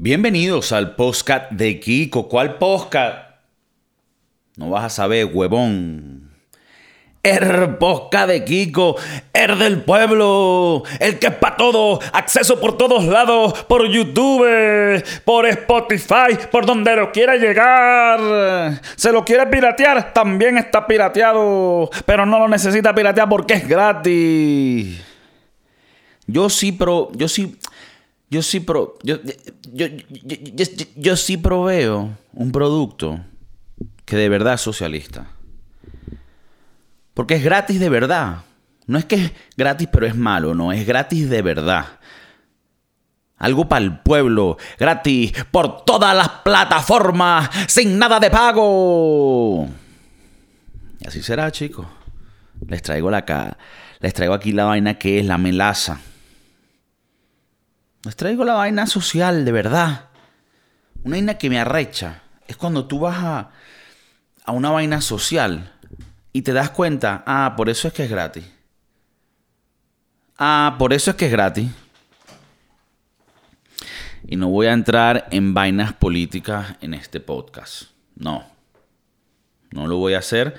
Bienvenidos al podcast de Kiko. ¿Cuál podcast? No vas a saber, huevón. El podcast de Kiko, el del pueblo, el que es para todo, acceso por todos lados, por YouTube, por Spotify, por donde lo quiera llegar. Se lo quiere piratear, también está pirateado, pero no lo necesita piratear porque es gratis. Yo sí, pero yo sí, yo sí, pro, yo, yo, yo, sí proveo un producto que de verdad es socialista. Porque es gratis de verdad. No es que es gratis pero es malo, no, es gratis de verdad. Algo para el pueblo, gratis, por todas las plataformas, sin nada de pago. Y así será, chicos. Les traigo la les traigo aquí la vaina que es la melaza. Les traigo la vaina social, de verdad. Una vaina que me arrecha. Es cuando tú vas a, a una vaina social y te das cuenta, ah, por eso es que es gratis. Ah, por eso es que es gratis. Y no voy a entrar en vainas políticas en este podcast. No. No lo voy a hacer.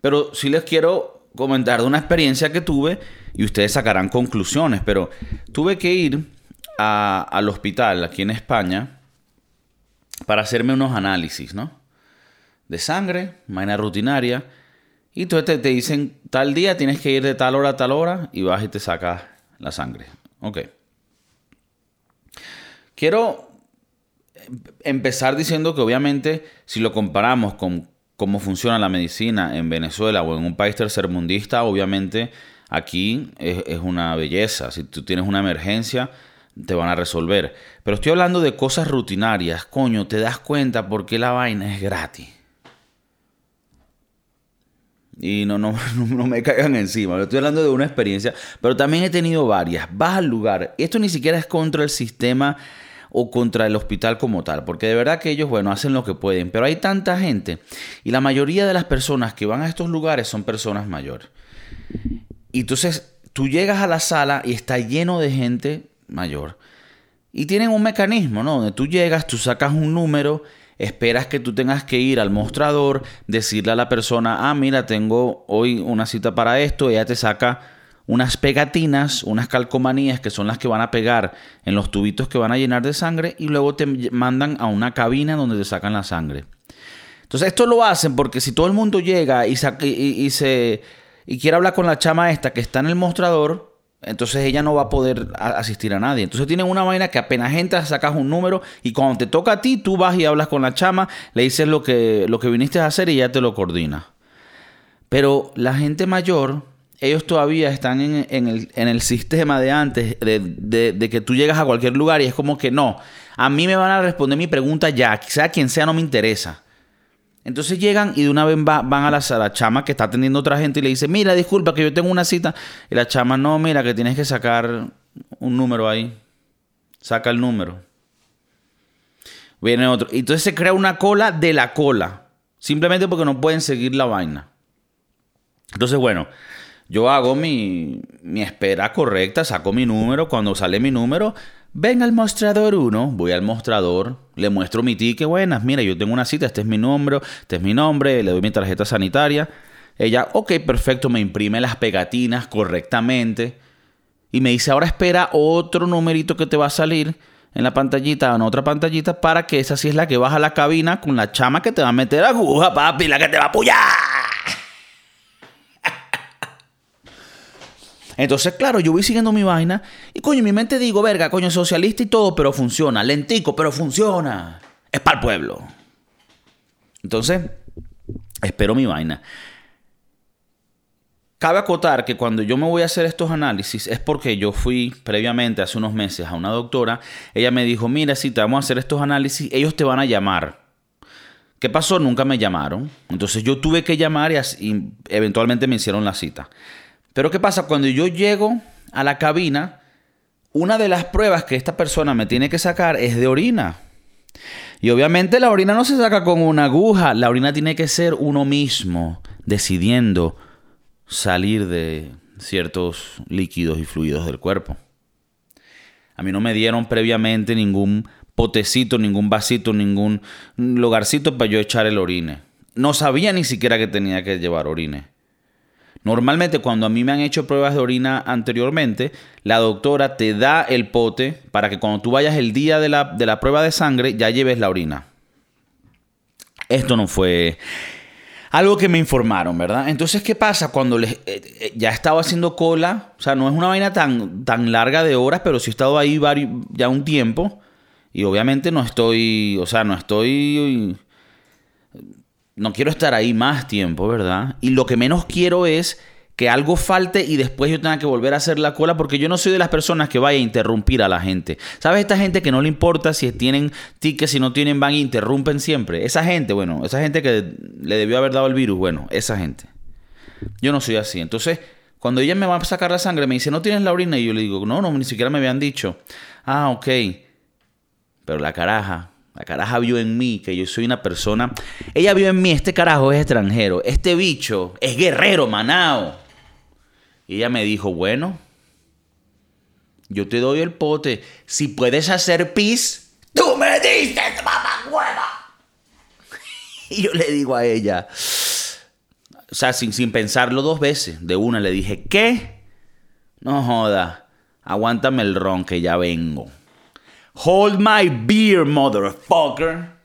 Pero sí les quiero comentar de una experiencia que tuve y ustedes sacarán conclusiones. Pero tuve que ir al hospital aquí en España para hacerme unos análisis, ¿no? De sangre, vaina rutinaria. Y entonces te, dicen, tal día tienes que ir de tal hora a tal hora y vas y te sacas la sangre. Ok. Quiero empezar diciendo que obviamente si lo comparamos con cómo funciona la medicina en Venezuela o en un país tercermundista, obviamente aquí es una belleza. Si tú tienes una emergencia, te van a resolver. Pero estoy hablando de cosas rutinarias. Coño, te das cuenta por qué la vaina es gratis. Y no, no, no, me caigan encima. Estoy hablando de una experiencia, pero también he tenido varias. Vas al lugar. Esto ni siquiera es contra el sistema o contra el hospital como tal, porque de verdad que ellos, bueno, hacen lo que pueden, pero hay tanta gente y la mayoría de las personas que van a estos lugares son personas mayores. Y entonces tú llegas a la sala y está lleno de gente mayor. Y tienen un mecanismo, ¿no? Donde tú llegas, tú sacas un número, esperas que tú tengas que ir al mostrador, decirle a la persona, ah, mira, tengo hoy una cita para esto, ella te saca unas pegatinas, unas calcomanías que son las que van a pegar en los tubitos que van a llenar de sangre y luego te mandan a una cabina donde te sacan la sangre. Entonces esto lo hacen porque si todo el mundo llega y, y se y quiere hablar con la chama esta que está en el mostrador, entonces ella no va a poder asistir a nadie. Entonces tienen una vaina que apenas entras, sacas un número y cuando te toca a ti, tú vas y hablas con la chama, le dices lo que, lo que viniste a hacer y ya te lo coordina. Pero la gente mayor, ellos todavía están en, el, sistema de antes, de, de, que tú llegas a cualquier lugar y es como que no, a mí me van a responder mi pregunta ya, sea quien sea, no me interesa. Entonces llegan y de una vez van a la, chama que está atendiendo otra gente y le dice, mira, disculpa que yo tengo una cita. Y la chama, no, mira, que tienes que sacar un número ahí. Saca el número. Viene otro. Y entonces se crea una cola de la cola. Simplemente porque no pueden seguir la vaina. Entonces, bueno, yo hago mi, mi espera correcta, saco mi número. Cuando sale mi número, Ven al mostrador 1, voy al mostrador, le muestro mi ticket, buenas, mira, yo tengo una cita, este es mi nombre, este es mi nombre, le doy mi tarjeta sanitaria. Ella, ok, perfecto, me imprime las pegatinas correctamente y me dice, ahora espera otro numerito que te va a salir en la pantallita, en otra pantallita, para que esa sí es la que vas a la cabina con la chama que te va a meter aguja, papi, la que te va a apoyar. Entonces, claro, yo voy siguiendo mi vaina y coño, mi mente digo, verga, coño, socialista y todo, pero funciona. Lentico, pero funciona. Es para el pueblo. Entonces, espero mi vaina. Cabe acotar que cuando yo me voy a hacer estos análisis es porque yo fui previamente, hace unos meses, a una doctora. Ella me dijo, mira, si te vamos a hacer estos análisis, ellos te van a llamar. ¿Qué pasó? Nunca me llamaron. Entonces yo tuve que llamar y eventualmente me hicieron la cita. Pero ¿qué pasa? Cuando yo llego a la cabina, una de las pruebas que esta persona me tiene que sacar es de orina. Y obviamente la orina no se saca con una aguja, la orina tiene que ser uno mismo decidiendo salir de ciertos líquidos y fluidos del cuerpo. A mí no me dieron previamente ningún potecito, ningún vasito, ningún lugarcito para yo echar el orine. No sabía ni siquiera que tenía que llevar orine. Normalmente cuando a mí me han hecho pruebas de orina anteriormente, la doctora te da el pote para que cuando tú vayas el día de la, de la prueba de sangre ya lleves la orina. Esto no fue algo que me informaron, ¿verdad? Entonces, ¿qué pasa cuando les, eh, eh, ya estaba haciendo cola? O sea, no es una vaina tan, tan larga de horas, pero sí he estado ahí ya un tiempo. Y obviamente no estoy, o sea, no estoy... No quiero estar ahí más tiempo, ¿verdad? Y lo que menos quiero es que algo falte y después yo tenga que volver a hacer la cola porque yo no soy de las personas que vaya a interrumpir a la gente. ¿Sabes? Esta gente que no le importa si tienen tickets, si no tienen, van e interrumpen siempre. Esa gente, bueno, esa gente que le debió haber dado el virus, bueno, esa gente. Yo no soy así. Entonces, cuando ella me va a sacar la sangre, me dice, ¿no tienes la orina? Y yo le digo, no, no, ni siquiera me habían dicho. Ah, ok. Pero la caraja, la caraja vio en mí que yo soy una persona. Ella vio en mí, este carajo es extranjero. Este bicho es guerrero, manao. Y ella me dijo, bueno, yo te doy el pote. Si puedes hacer pis, tú me dices, mamá hueva. Y yo le digo a ella, o sea, sin, sin pensarlo dos veces, de una le dije, ¿qué? No joda, aguántame el ron que ya vengo. Hold my beer, motherfucker.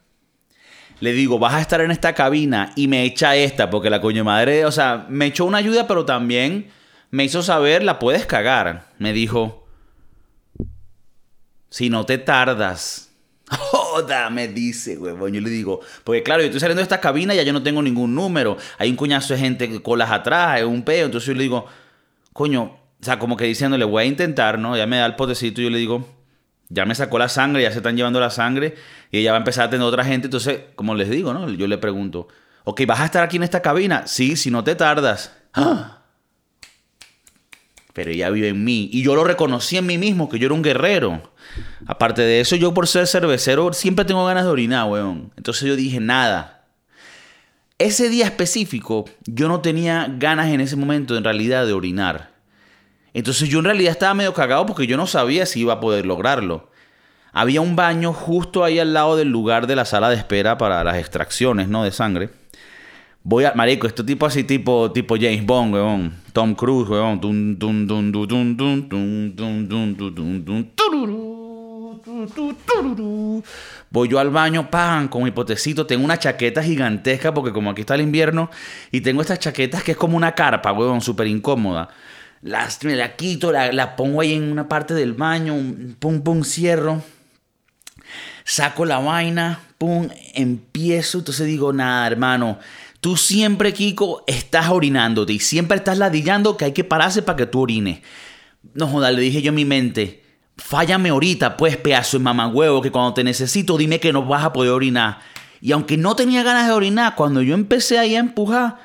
Le digo, vas a estar en esta cabina y me echa esta, porque la coño madre, o sea, me echó una ayuda, pero también me hizo saber, la puedes cagar. Me dijo, si no te tardas. Joda, me dice, huevón. Yo le digo, porque claro, yo estoy saliendo de esta cabina y ya yo no tengo ningún número. Hay un cuñazo de gente colas atrás, es un peo. Entonces yo le digo, coño, o sea, como que diciéndole, voy a intentar, ¿no? Ya me da el potecito y yo le digo, ya me sacó la sangre, ya se están llevando la sangre y ella va a empezar a tener otra gente. Entonces, como les digo, ¿no? Yo le pregunto, ok, ¿vas a estar aquí en esta cabina? Sí, si no te tardas. ¡Ah! pero ella vive en mí. Y yo lo reconocí en mí mismo, que yo era un guerrero. Aparte de eso, yo por ser cervecero siempre tengo ganas de orinar, weón. Entonces yo dije, nada. Ese día específico, yo no tenía ganas en ese momento, en realidad, de orinar. Entonces yo en realidad estaba medio cagado porque yo no sabía si iba a poder lograrlo. Había un baño justo ahí al lado del lugar de la sala de espera para las extracciones, ¿no? De sangre. Voy a, marico, este tipo así tipo, tipo James Bond, weón. Tom Cruise, weón. Voy yo al baño, pan, con mi potecito. Tengo una chaqueta gigantesca porque como aquí está el invierno y tengo estas chaquetas que es como una carpa, weón, súper incómoda. Me la quito, la, la pongo ahí en una parte del baño, pum, pum, cierro. Saco la vaina, pum, empiezo. Entonces digo, nada, hermano Tú siempre, Kiko, estás orinándote y siempre estás ladillando que hay que pararse para que tú orines. No joda, le dije yo en mi mente, fállame ahorita, pues, pedazo de mamagüevo, que cuando te necesito dime que no vas a poder orinar. Y aunque no tenía ganas de orinar, cuando yo empecé ahí a empujar,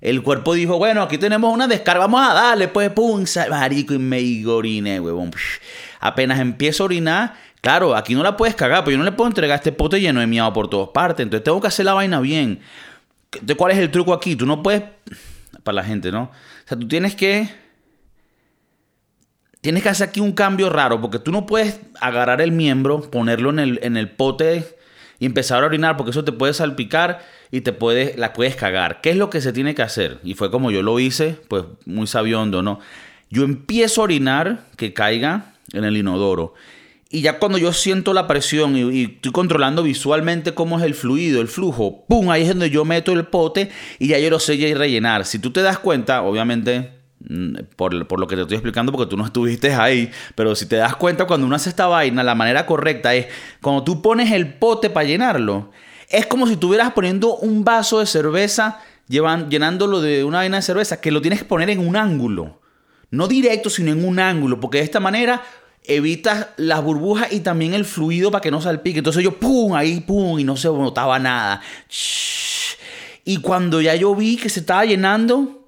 el cuerpo dijo, bueno, aquí tenemos una descarga, vamos a darle, pues, pum, marico, y me oriné, huevón. Apenas empiezo a orinar, claro, aquí no la puedes cagar, pero yo no le puedo entregar este pote lleno de miado por todas partes, entonces tengo que hacer la vaina bien. ¿cuál es el truco aquí? Tú no puedes, para la gente, ¿no? O sea, tú tienes que, tienes que hacer aquí un cambio raro, porque tú no puedes agarrar el miembro, ponerlo en el, en el pote y empezar a orinar, porque eso te puede salpicar y te puede, la puedes cagar. ¿Qué es lo que se tiene que hacer? Y fue como yo lo hice, pues muy sabiondo, ¿no? Yo empiezo a orinar que caiga en el inodoro. Y ya cuando yo siento la presión y, estoy controlando visualmente cómo es el fluido, el flujo, ¡pum! Ahí es donde yo meto el pote y ya yo lo sé rellenar. Si tú te das cuenta, obviamente, mm, por, por, lo que te estoy explicando, porque tú no estuviste ahí, pero si te das cuenta, cuando uno hace esta vaina, la manera correcta es cuando tú pones el pote para llenarlo, es como si estuvieras poniendo un vaso de cerveza, llevan, llenándolo de una vaina de cerveza, que lo tienes que poner en un ángulo. No directo, sino en un ángulo, porque de esta manera evitas las burbujas y también el fluido para que no salpique. Entonces yo, pum, ahí, pum, y no se notaba nada. Y cuando ya yo vi que se estaba llenando,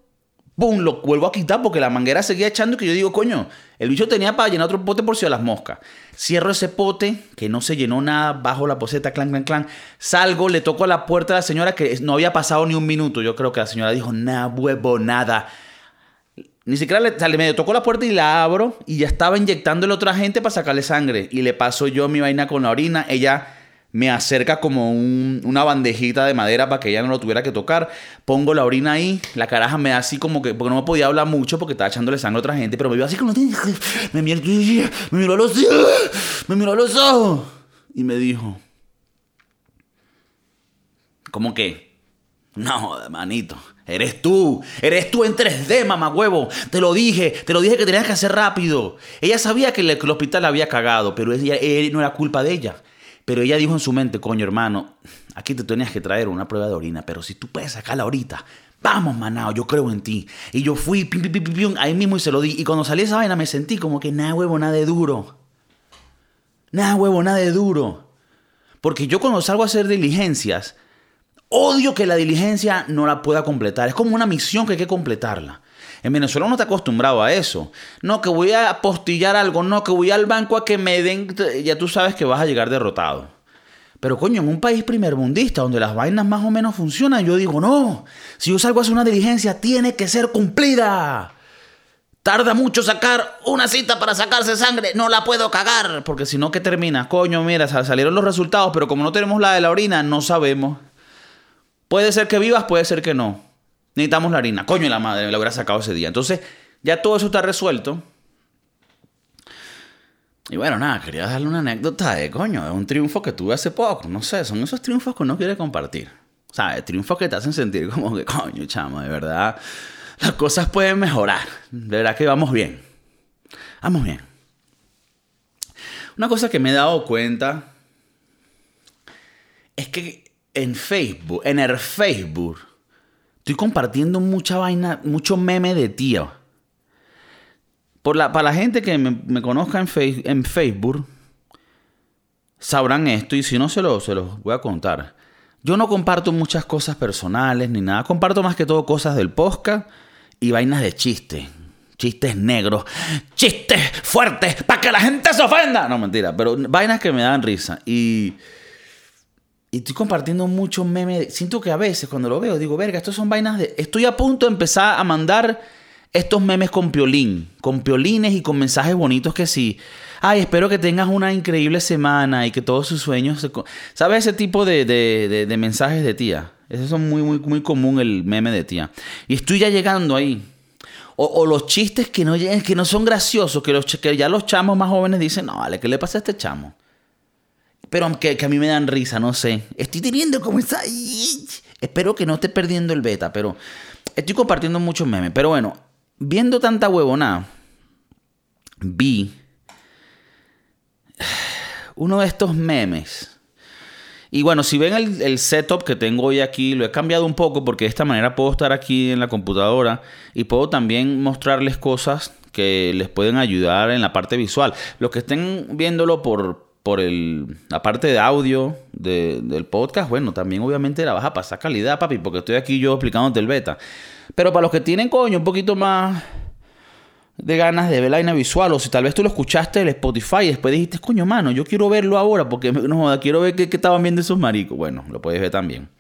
pum, lo vuelvo a quitar porque la manguera seguía echando y que yo digo, coño, el bicho tenía para llenar otro pote por si a las moscas. Cierro ese pote, que no se llenó nada, bajo la poseta, clan, clan, clan. Salgo, le toco a la puerta a la señora que no había pasado ni un minuto. Yo creo que la señora dijo, nada, huevo, nada Ni siquiera le, o sea, medio tocó la puerta y la abro y ya estaba inyectándole a otra gente para sacarle sangre. Y le paso yo mi vaina con la orina. Ella me acerca como un- una bandejita de madera para que ella no lo tuviera que tocar. Pongo la orina ahí, la caraja me da así como que, porque no me podía hablar mucho porque estaba echándole sangre a otra gente, pero me vio así como, me miró, me miró a los me miró a los ojos y me dijo, ¿cómo que? No, manito. Eres tú. Eres tú en 3D, mamagüevo. Te lo dije. Te lo dije que tenías que hacer rápido. Ella sabía que el, hospital la había cagado, pero ella, eh, no era culpa de ella. Pero ella dijo en su mente, coño, hermano, aquí te tenías que traer una prueba de orina, pero si tú puedes sacarla ahorita, vamos, manao, yo creo en ti. Y yo fui, ahí mismo y se lo di. Y cuando salí esa vaina me sentí como que nada, huevo, nada de duro. Nada, huevo, nada de duro. Porque yo cuando salgo a hacer diligencias, odio que la diligencia no la pueda completar. Es como una misión que hay que completarla. En Venezuela uno está acostumbrado a eso. No, que voy a apostillar algo. No, que voy al banco a que me den... Ya tú sabes que vas a llegar derrotado. Pero coño, en un país primermundista donde las vainas más o menos funcionan, yo digo, no, si yo salgo a hacer una diligencia, tiene que ser cumplida. Tarda mucho sacar una cita para sacarse sangre, no la puedo cagar. Porque si no, ¿qué termina? Coño, mira, sal- salieron los resultados, pero como no tenemos la de la orina, no sabemos. Puede ser que vivas, puede ser que no. Necesitamos la harina. Coño, la madre, me la hubiera sacado ese día. Entonces, ya todo eso está resuelto. Y bueno, nada, quería darle una anécdota de coño, de un triunfo que tuve hace poco. No sé, son esos triunfos que uno quiere compartir. ¿Sabes? Triunfos que te hacen sentir como que, coño, chamo, de verdad, las cosas pueden mejorar. De verdad que vamos bien. Vamos bien. Una cosa que me he dado cuenta es que en Facebook, en el Facebook, estoy compartiendo mucha vaina, mucho meme de tío. Por la, para la gente que me, me conozca en, Face- en Facebook, sabrán esto y si no se, lo, se los voy a contar. Yo no comparto muchas cosas personales ni nada. Comparto más que todo cosas del podcast y vainas de chistes. Chistes negros. Chistes fuertes para que la gente se ofenda. No, mentira. Pero vainas que me dan risa. Y... Y estoy compartiendo muchos memes. Siento que a veces cuando lo veo digo, verga, estos son vainas de... Estoy a punto de empezar a mandar estos memes con piolín. Con piolines y con mensajes bonitos que sí. Ay, espero que tengas una increíble semana y que todos sus sueños se... co-". ¿Sabes ese tipo de, de- de- mensajes de tía? Esos son muy, muy, muy común el meme de tía. Y estoy ya llegando ahí. O, o los chistes que no, que no son graciosos, que, los, que ya los chamos más jóvenes dicen, no, vale, ¿qué le pasa a este chamo? Pero aunque que a mí me dan risa, no sé. Estoy teniendo como esa... Espero que no esté perdiendo el beta, pero estoy compartiendo muchos memes. Pero bueno, viendo tanta huevonada, vi uno de estos memes. Y bueno, si ven el, el setup que tengo hoy aquí, lo he cambiado un poco porque de esta manera puedo estar aquí en la computadora y puedo también mostrarles cosas que les pueden ayudar en la parte visual. Los que estén viéndolo por, por el, la parte de audio de- del podcast, bueno, también obviamente la vas a pasar calidad, papi, porque estoy aquí yo explicándote el beta. Pero para los que tienen, coño, un poquito más de ganas de ver la vaina visual, o si tal vez tú lo escuchaste en Spotify y después dijiste, coño, mano, yo quiero verlo ahora porque no quiero ver qué, qué estaban viendo esos maricos. Bueno, lo puedes ver también.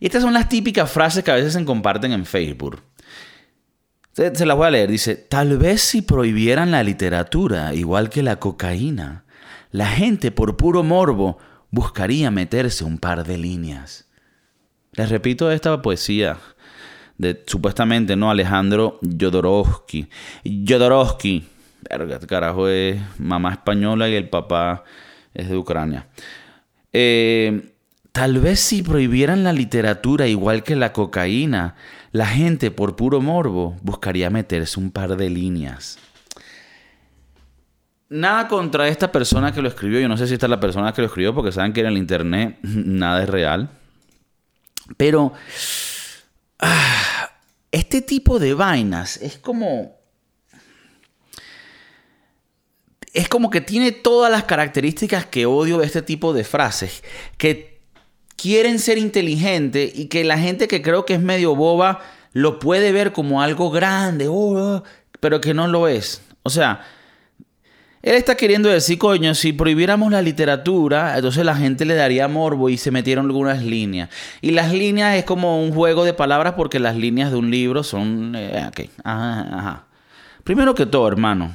Y estas son las típicas frases que a veces se comparten en Facebook. Se, se las voy a leer. Dice, tal vez si prohibieran la literatura, igual que la cocaína, la gente por puro morbo buscaría meterse un par de líneas. Les repito esta poesía de supuestamente no Alejandro Jodorowsky. Jodorowsky, verga, este carajo es mamá española y el papá es de Ucrania. Eh, tal vez si prohibieran la literatura igual que la cocaína, la gente por puro morbo buscaría meterse un par de líneas. Nada contra esta persona que lo escribió. Yo no sé si esta es la persona que lo escribió porque saben que en el internet nada es real. Pero ah, este tipo de vainas es como... Es como que tiene todas las características que odio de este tipo de frases. Que quieren ser inteligentes y que la gente que creo que es medio boba lo puede ver como algo grande, oh, pero que no lo es. O sea, él está queriendo decir, coño, si prohibiéramos la literatura, entonces la gente le daría morbo y se metieron algunas líneas. Y las líneas es como un juego de palabras porque las líneas de un libro son... eh, ajá. Primero que todo, hermano,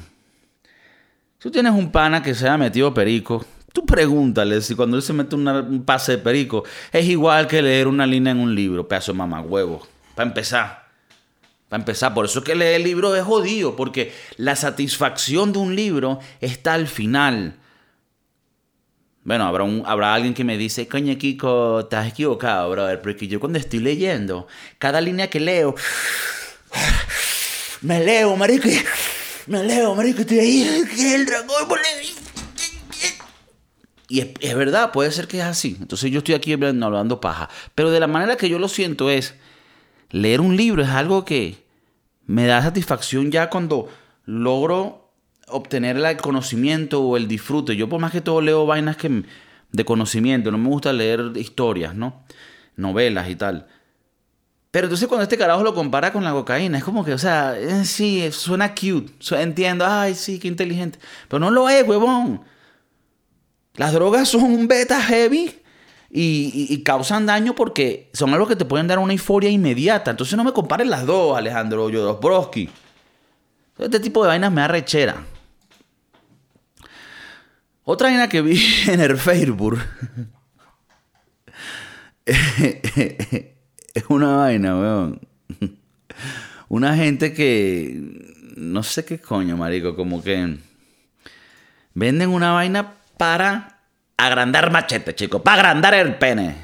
si tú tienes un pana que se ha metido perico, tú pregúntale si cuando él se mete un pase de perico es igual que leer una línea en un libro, pedazo de mamagüevo. Para empezar. Para empezar, por eso es que leer el libro es jodido, porque la satisfacción de un libro está al final. Bueno, habrá, un, habrá alguien que me dice, coño, Kiko, estás equivocado, brother, porque yo cuando estoy leyendo, cada línea que leo, me leo, marico, me leo, marico, estoy ahí, el dragón, y es, es, verdad, puede ser que es así. Entonces yo estoy aquí hablando paja. Pero de la manera que yo lo siento es, leer un libro es algo que me da satisfacción ya cuando logro obtener el conocimiento o el disfrute. Yo por más que todo leo vainas que de conocimiento, no me gusta leer historias, ¿no? Novelas y tal. Pero entonces cuando este carajo lo compara con la cocaína, es como que, o sea, eh, sí, suena cute, entiendo, ay, sí, qué inteligente. Pero no lo es, huevón. Las drogas son un beta heavy y, causan daño porque son algo que te pueden dar una euforia inmediata. Entonces no me compares las dos, Alejandro Jodorowsky. Este tipo de vainas me da rechera. Otra vaina que vi en el Facebook es una vaina, weón. Una gente que. No sé qué coño, marico. Como que. Venden una vaina para agrandar machete, chico. Para agrandar el pene.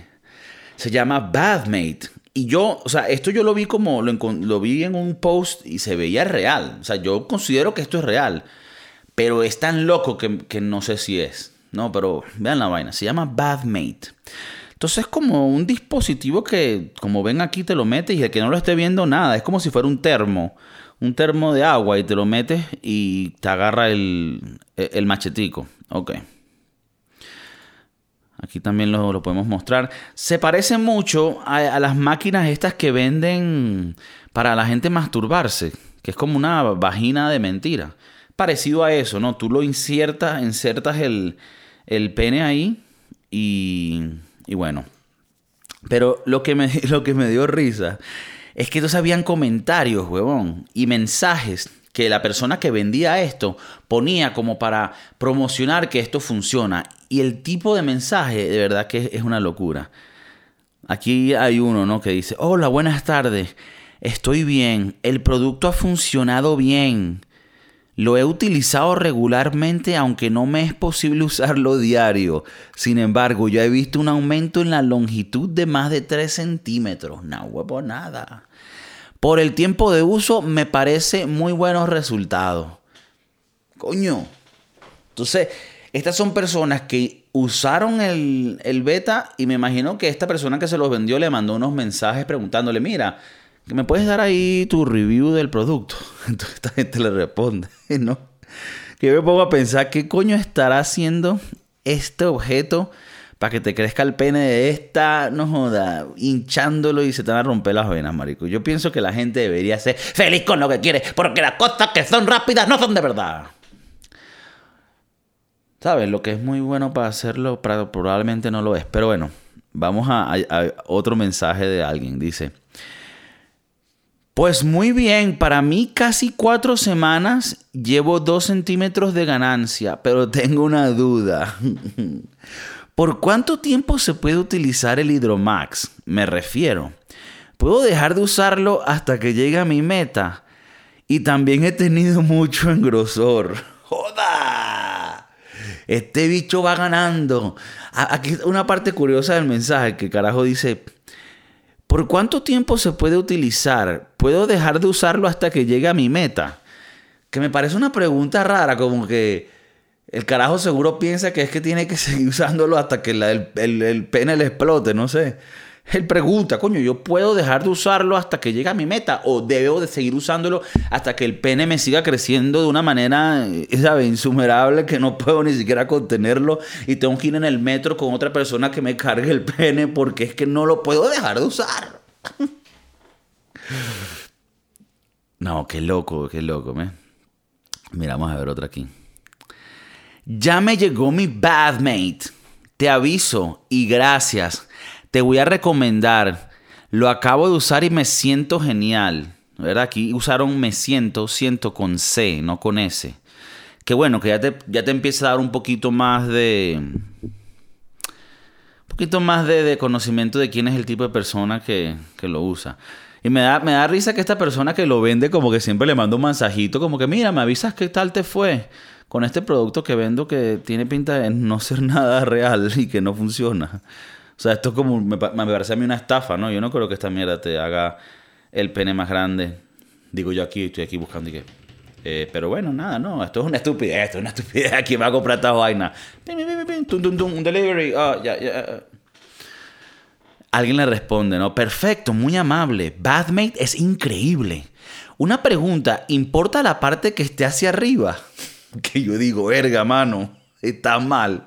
Se llama Bathmate. Y yo, o sea, esto yo lo vi como. Lo, vi en un post y se veía real. O sea, yo considero que esto es real. Pero es tan loco que, que no sé si es. No, pero vean la vaina. Se llama Bathmate. Entonces es como un dispositivo que, como ven aquí, te lo metes y el que no lo esté viendo, nada. Es como si fuera un termo. Un termo de agua y te lo metes y te agarra el, el machetico. Ok. Aquí también lo, podemos mostrar. Se parece mucho a, a, las máquinas estas que venden para la gente masturbarse. Que es como una vagina de mentira. Parecido a eso, ¿no? Tú lo insertas, insertas el, el pene ahí y y bueno, pero lo que me, lo que me dio risa es que entonces habían comentarios, huevón, y mensajes que la persona que vendía esto ponía como para promocionar que esto funciona. Y el tipo de mensaje, de verdad que es una locura. Aquí hay uno, ¿no? Que dice, hola, buenas tardes, estoy bien, el producto ha funcionado bien. Lo he utilizado regularmente aunque no me es posible usarlo diario. Sin embargo, ya he visto un aumento en la longitud de más de 3 centímetros. No huevo nada. Por el tiempo de uso me parece muy buenos resultados. Coño. Entonces, estas son personas que usaron el, el beta y me imagino que esta persona que se los vendió le mandó unos mensajes preguntándole, mira, me puedes dar ahí tu review del producto. Entonces esta gente le responde, ¿no? Que yo me pongo a pensar, ¿qué coño estará haciendo este objeto para que te crezca el pene de esta, no joda, hinchándolo y se te van a romper las venas, marico? Yo pienso que la gente debería ser feliz con lo que quiere, porque las cosas que son rápidas no son de verdad. ¿Sabes? Lo que es muy bueno para hacerlo, probablemente no lo es. Pero bueno, vamos a otro mensaje de alguien. Dice... Pues muy bien, para mí casi cuatro semanas llevo dos centímetros de ganancia, pero tengo una duda. ¿Por cuánto tiempo se puede utilizar el Hidromax? Me refiero. ¿Puedo dejar de usarlo hasta que llegue a mi meta? Y también he tenido mucho engrosor. ¡Joda! Este bicho va ganando. Aquí una parte curiosa del mensaje que carajo dice ¿Por cuánto tiempo se puede utilizar? ¿Puedo dejar de usarlo hasta que llegue a mi meta? Que me parece una pregunta rara, como que el carajo seguro piensa que es que tiene que seguir usándolo hasta que el, el pene le explote, no sé. Él pregunta, coño, ¿yo puedo dejar de usarlo hasta que llegue a mi meta? ¿O debo de seguir usándolo hasta que el pene me siga creciendo de una manera, eh, ¿sabes? Insumerable que no puedo ni siquiera contenerlo y tengo que ir en el metro con otra persona que me cargue el pene porque es que no lo puedo dejar de usar. no, qué loco, qué loco, ¿me? Mira, a ver otra aquí. Ya me llegó mi badmate. Te aviso y gracias te voy a recomendar. Lo acabo de usar y me siento genial. ¿verdad? Aquí usaron me siento, siento con C, no con S. Que bueno, que ya te, ya te empieza a dar un poquito más de... Un poquito más de, conocimiento de quién es el tipo de persona que, que lo usa. Y me da, me da risa que esta persona que lo vende como que siempre le manda un mensajito como que mira, me avisas qué tal te fue con este producto que vendo que tiene pinta de no ser nada real y que no funciona. O sea, esto es como, me, parece a mí una estafa, ¿no? Yo no creo que esta mierda te haga el pene más grande. Digo yo aquí, estoy aquí buscando y que... Eh, pero bueno, nada, no, esto es una estupidez, esto es una estupidez. Aquí va a comprar esta vaina. Un delivery, ya, ya. Alguien le responde, ¿no? Perfecto, muy amable. Badmate es increíble. Una pregunta, ¿importa la parte que esté hacia arriba? Que yo digo, verga, mano, está mal.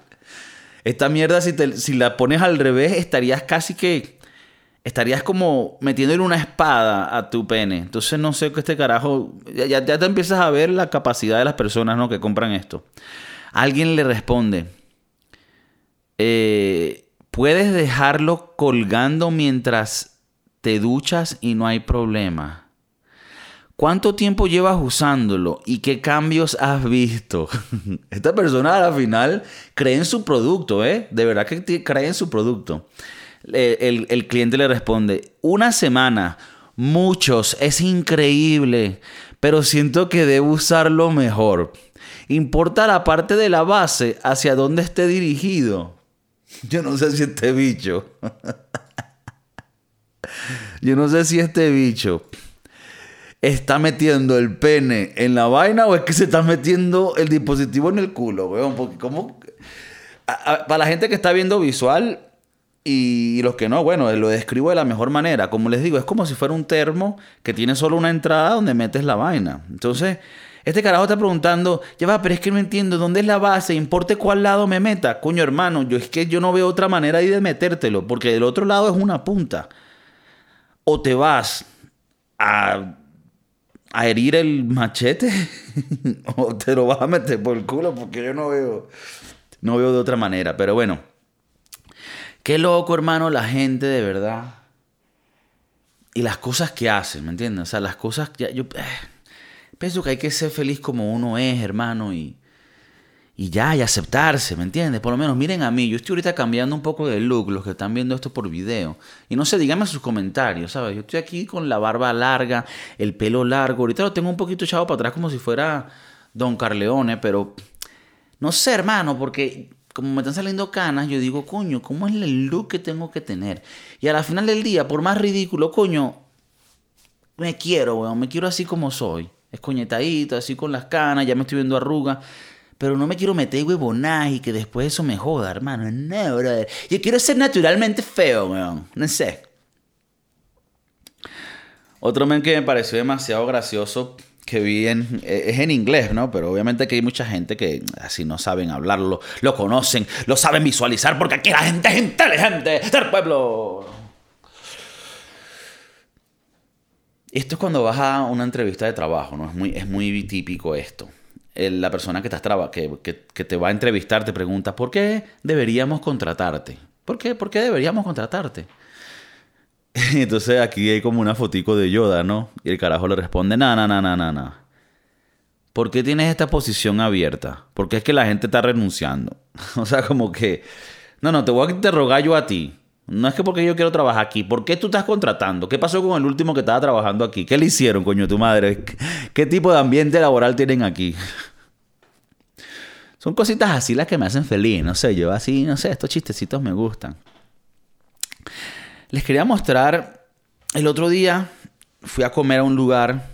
Esta mierda, si, si la pones al revés, estarías casi que. Estarías como metiéndole una espada a tu pene. Entonces no sé qué este carajo. Ya, ya te empiezas a ver la capacidad de las personas ¿no? que compran esto. Alguien le responde. Eh, Puedes dejarlo colgando mientras te duchas y no hay problema. ¿Cuánto tiempo llevas usándolo y qué cambios has visto? Esta persona al final cree en su producto, ¿eh? De verdad que cree en su producto. El, cliente le responde, una semana, muchos, es increíble, pero siento que debo usarlo mejor. Importa la parte de la base hacia dónde esté dirigido. Yo no sé si este bicho. Yo no sé si este bicho está metiendo el pene en la vaina o es que se está metiendo el dispositivo en el culo, weón. Porque como... para la gente que está viendo visual y los que no, bueno, lo describo de la mejor manera. Como les digo, es como si fuera un termo que tiene solo una entrada donde metes la vaina. Entonces, este carajo está preguntando, ya va, pero es que no entiendo, ¿dónde es la base? ¿Importe cuál lado me meta? Coño, hermano, yo es que yo no veo otra manera ahí de metértelo, porque del otro lado es una punta. O te vas a, a herir el machete, o te lo vas a meter por el culo, porque yo no veo, no veo de otra manera. Pero bueno, qué loco, hermano, la gente de verdad. Y las cosas que hacen, ¿me entiendes? O sea, las cosas que yo... Eh, Pienso que hay que ser feliz como uno es, hermano, y, y ya, y aceptarse, ¿me entiendes? Por lo menos miren a mí, yo estoy ahorita cambiando un poco de look, los que están viendo esto por video. Y no sé, díganme sus comentarios, ¿sabes? Yo estoy aquí con la barba larga, el pelo largo, ahorita lo tengo un poquito echado para atrás como si fuera Don Carleone, pero no sé, hermano, porque como me están saliendo canas, yo digo, coño, ¿cómo es el look que tengo que tener? Y a la final del día, por más ridículo, coño, me quiero, weón, me quiero así como soy escoñetadito, así con las canas, ya me estoy viendo arruga. Pero no me quiero meter huevonaje y que después eso me joda, hermano. No, brother. Yo quiero ser naturalmente feo, weón. No sé. Otro men que me pareció demasiado gracioso que vi en, eh, es en inglés, ¿no? Pero obviamente que hay mucha gente que así no saben hablarlo, lo conocen, lo saben visualizar porque aquí la gente es inteligente del pueblo. Esto es cuando vas a una entrevista de trabajo, ¿no? Es muy, es muy típico esto. La persona que, estás que, que, te va a entrevistar te pregunta, ¿por qué deberíamos contratarte? ¿Por qué, ¿Por qué deberíamos contratarte? Entonces aquí hay como una fotico de Yoda, ¿no? Y el carajo le responde, no, no, no, no, no, no. ¿Por qué tienes esta posición abierta? Porque es que la gente está renunciando. o sea, como que, no, no, te voy a interrogar yo a ti. No es que porque yo quiero trabajar aquí. ¿Por qué tú estás contratando? ¿Qué pasó con el último que estaba trabajando aquí? ¿Qué le hicieron, coño, tu madre? ¿Qué tipo de ambiente laboral tienen aquí? Son cositas así las que me hacen feliz. No sé, yo así, no sé, estos chistecitos me gustan. Les quería mostrar, el otro día fui a comer a un lugar.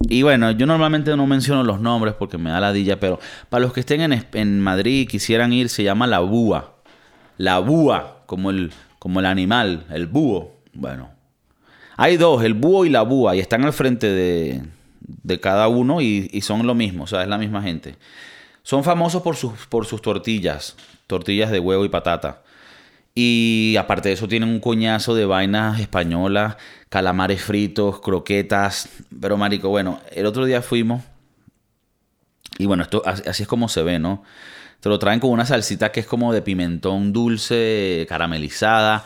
Y bueno, yo normalmente no menciono los nombres porque me da ladilla, pero para los que estén en, en Madrid y quisieran ir, se llama La Búa. La Búa, como el como el animal, el búho. Bueno, hay dos, el búho y la búa, y están al frente de, de cada uno y, y, son lo mismo, o sea, es la misma gente. Son famosos por sus, por sus tortillas, tortillas de huevo y patata. Y aparte de eso tienen un coñazo de vainas españolas, calamares fritos, croquetas. Pero marico, bueno, el otro día fuimos y bueno, esto así es como se ve, ¿no? Te lo traen con una salsita que es como de pimentón dulce, caramelizada.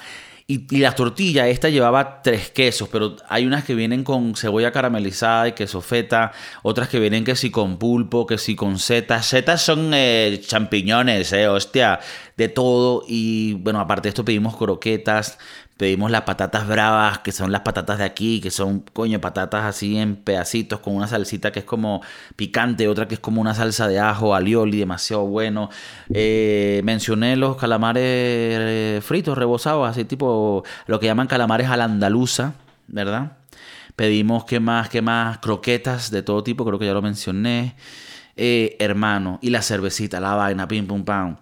Y, y la tortilla, esta llevaba tres quesos, pero hay unas que vienen con cebolla caramelizada y queso feta, otras que vienen que sí con pulpo, que sí con setas. Setas son eh, champiñones, eh, hostia, de todo. Y bueno, aparte de esto pedimos croquetas, Pedimos las patatas bravas, que son las patatas de aquí, que son, coño, patatas así en pedacitos con una salsita que es como picante, otra que es como una salsa de ajo, alioli, demasiado bueno. Eh, mencioné los calamares eh, fritos, rebozados, así tipo lo que llaman calamares a la andaluza, ¿verdad? Pedimos, ¿qué más? ¿Qué más? Croquetas de todo tipo, creo que ya lo mencioné. Eh, hermano, y la cervecita, la vaina, pim, pum, pam.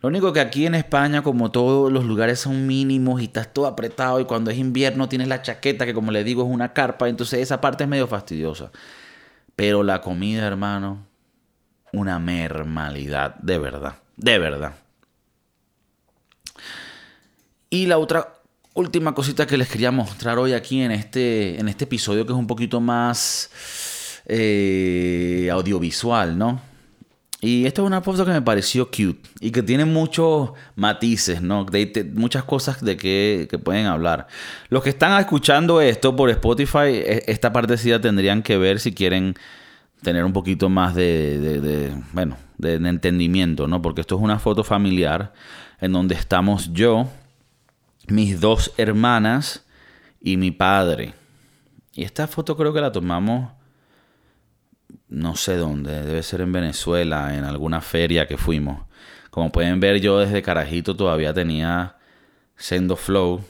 Lo único que aquí en España, como todos los lugares son mínimos y estás todo apretado y cuando es invierno tienes la chaqueta que como le digo es una carpa, entonces esa parte es medio fastidiosa. Pero la comida, hermano, una normalidad, de verdad, de verdad. Y la otra última cosita que les quería mostrar hoy aquí en este, en este episodio que es un poquito más eh, audiovisual, ¿no? Y esta es una foto que me pareció cute y que tiene muchos matices, ¿no? De, muchas cosas de que, que, pueden hablar. Los que están escuchando esto por Spotify, e, esta partecita tendrían que ver si quieren tener un poquito más de, de bueno, de, entendimiento, ¿no? Porque esto es una foto familiar en donde estamos yo, mis dos hermanas y mi padre. Y esta foto creo que la tomamos no sé dónde, debe ser en Venezuela, en alguna feria que fuimos. Como pueden ver, yo desde carajito todavía tenía sendo flow.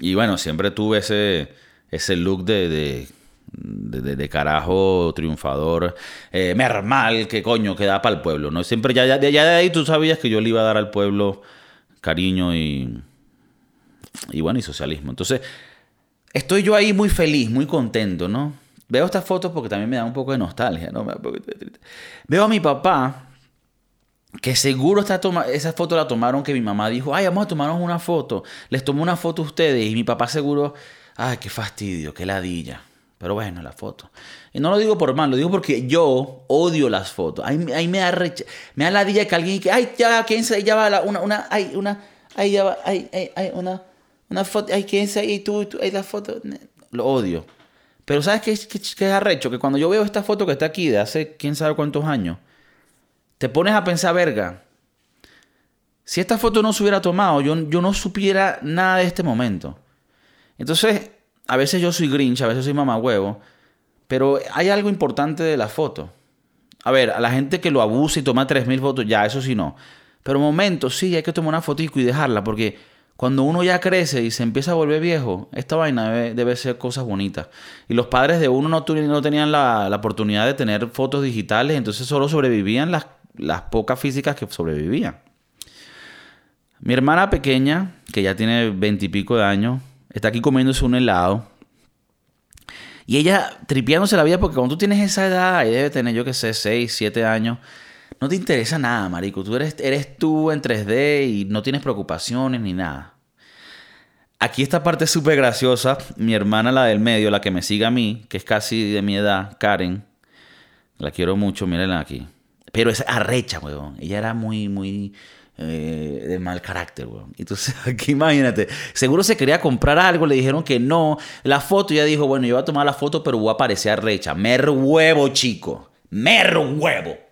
Y bueno, siempre tuve ese, ese look de, de, de, carajo triunfador, eh, mermal, que coño, que da para el pueblo. ¿no? Siempre ya, ya, ya, de ahí tú sabías que yo le iba a dar al pueblo cariño y, y bueno, y socialismo. Entonces, estoy yo ahí muy feliz, muy contento, ¿no? Veo estas fotos porque también me da un poco de nostalgia, ¿no? Veo a mi papá, que seguro está toma esa foto la tomaron que mi mamá dijo, ay, vamos a tomarnos una foto. Les tomó una foto a ustedes y mi papá seguro, ay, qué fastidio, qué ladilla. Pero bueno, la foto. Y no lo digo por mal, lo digo porque yo odio las fotos. Ahí, me da me da ladilla que alguien que, ay, ya, ¿quién se ya va una, una, ay, una, ay, ya va, ay, ay, ay, una, una foto, ay, ¿quién se ahí, tú, tú, ahí la foto? Lo odio. Pero ¿sabes qué, qué, es arrecho? Que cuando yo veo esta foto que está aquí de hace quién sabe cuántos años, te pones a pensar, verga, si esta foto no se hubiera tomado, yo, yo no supiera nada de este momento. Entonces, a veces yo soy grinch, a veces soy mamá huevo, pero hay algo importante de la foto. A ver, a la gente que lo abusa y toma 3.000 fotos, ya, eso sí no. Pero momentos, sí, hay que tomar una fotico y dejarla, porque cuando uno ya crece y se empieza a volver viejo, esta vaina debe, ser cosas bonitas. Y los padres de uno no, tenían la, oportunidad de tener fotos digitales, entonces solo sobrevivían las, pocas físicas que sobrevivían. Mi hermana pequeña, que ya tiene veintipico de años, está aquí comiéndose un helado. Y ella tripiándose la vida porque cuando tú tienes esa edad, y debe tener yo que sé, 6, 7 años, no te interesa nada, marico. Tú eres, eres tú en 3D y no tienes preocupaciones ni nada. Aquí esta parte es súper graciosa. Mi hermana, la del medio, la que me sigue a mí, que es casi de mi edad, Karen. La quiero mucho, mírenla aquí. Pero es arrecha, weón. Ella era muy, muy eh, de mal carácter, weón. Entonces, aquí imagínate. Seguro se quería comprar algo, le dijeron que no. La foto, ya dijo, bueno, yo voy a tomar la foto, pero voy a parecer arrecha. Mer huevo, chico. Mer huevo.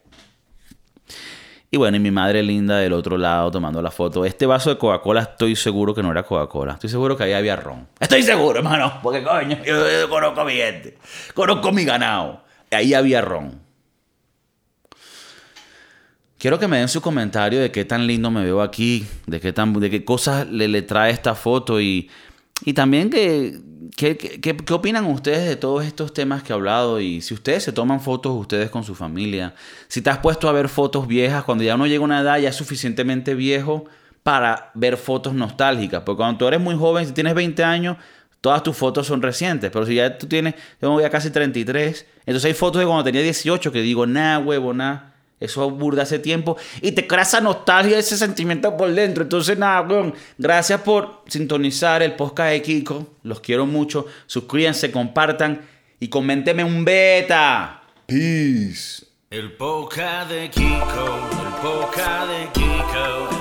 Y bueno, y mi madre linda del otro lado tomando la foto. Este vaso de Coca-Cola estoy seguro que no era Coca-Cola. Estoy seguro que ahí había ron. Estoy seguro, hermano. Porque coño, yo, conozco a mi gente. Conozco mi ganado. Ahí había ron. Quiero que me den su comentario de qué tan lindo me veo aquí, de qué, tan, de qué cosas le, le trae esta foto y, y también que, ¿Qué, qué, qué, opinan ustedes de todos estos temas que he hablado? Y si ustedes se toman fotos ustedes con su familia, si te has puesto a ver fotos viejas, cuando ya uno llega a una edad ya suficientemente viejo para ver fotos nostálgicas. Porque cuando tú eres muy joven, si tienes 20 años, todas tus fotos son recientes. Pero si ya tú tienes, yo voy a casi 33, entonces hay fotos de cuando tenía 18 que digo, nada, huevo, nada. Eso burda hace tiempo. Y te crea esa nostalgia, ese sentimiento por dentro. Entonces, nada, Gracias por sintonizar el podcast de Kiko. Los quiero mucho. Suscríbanse, compartan y coméntenme un beta. Peace. El podcast de Kiko. El podcast de Kiko.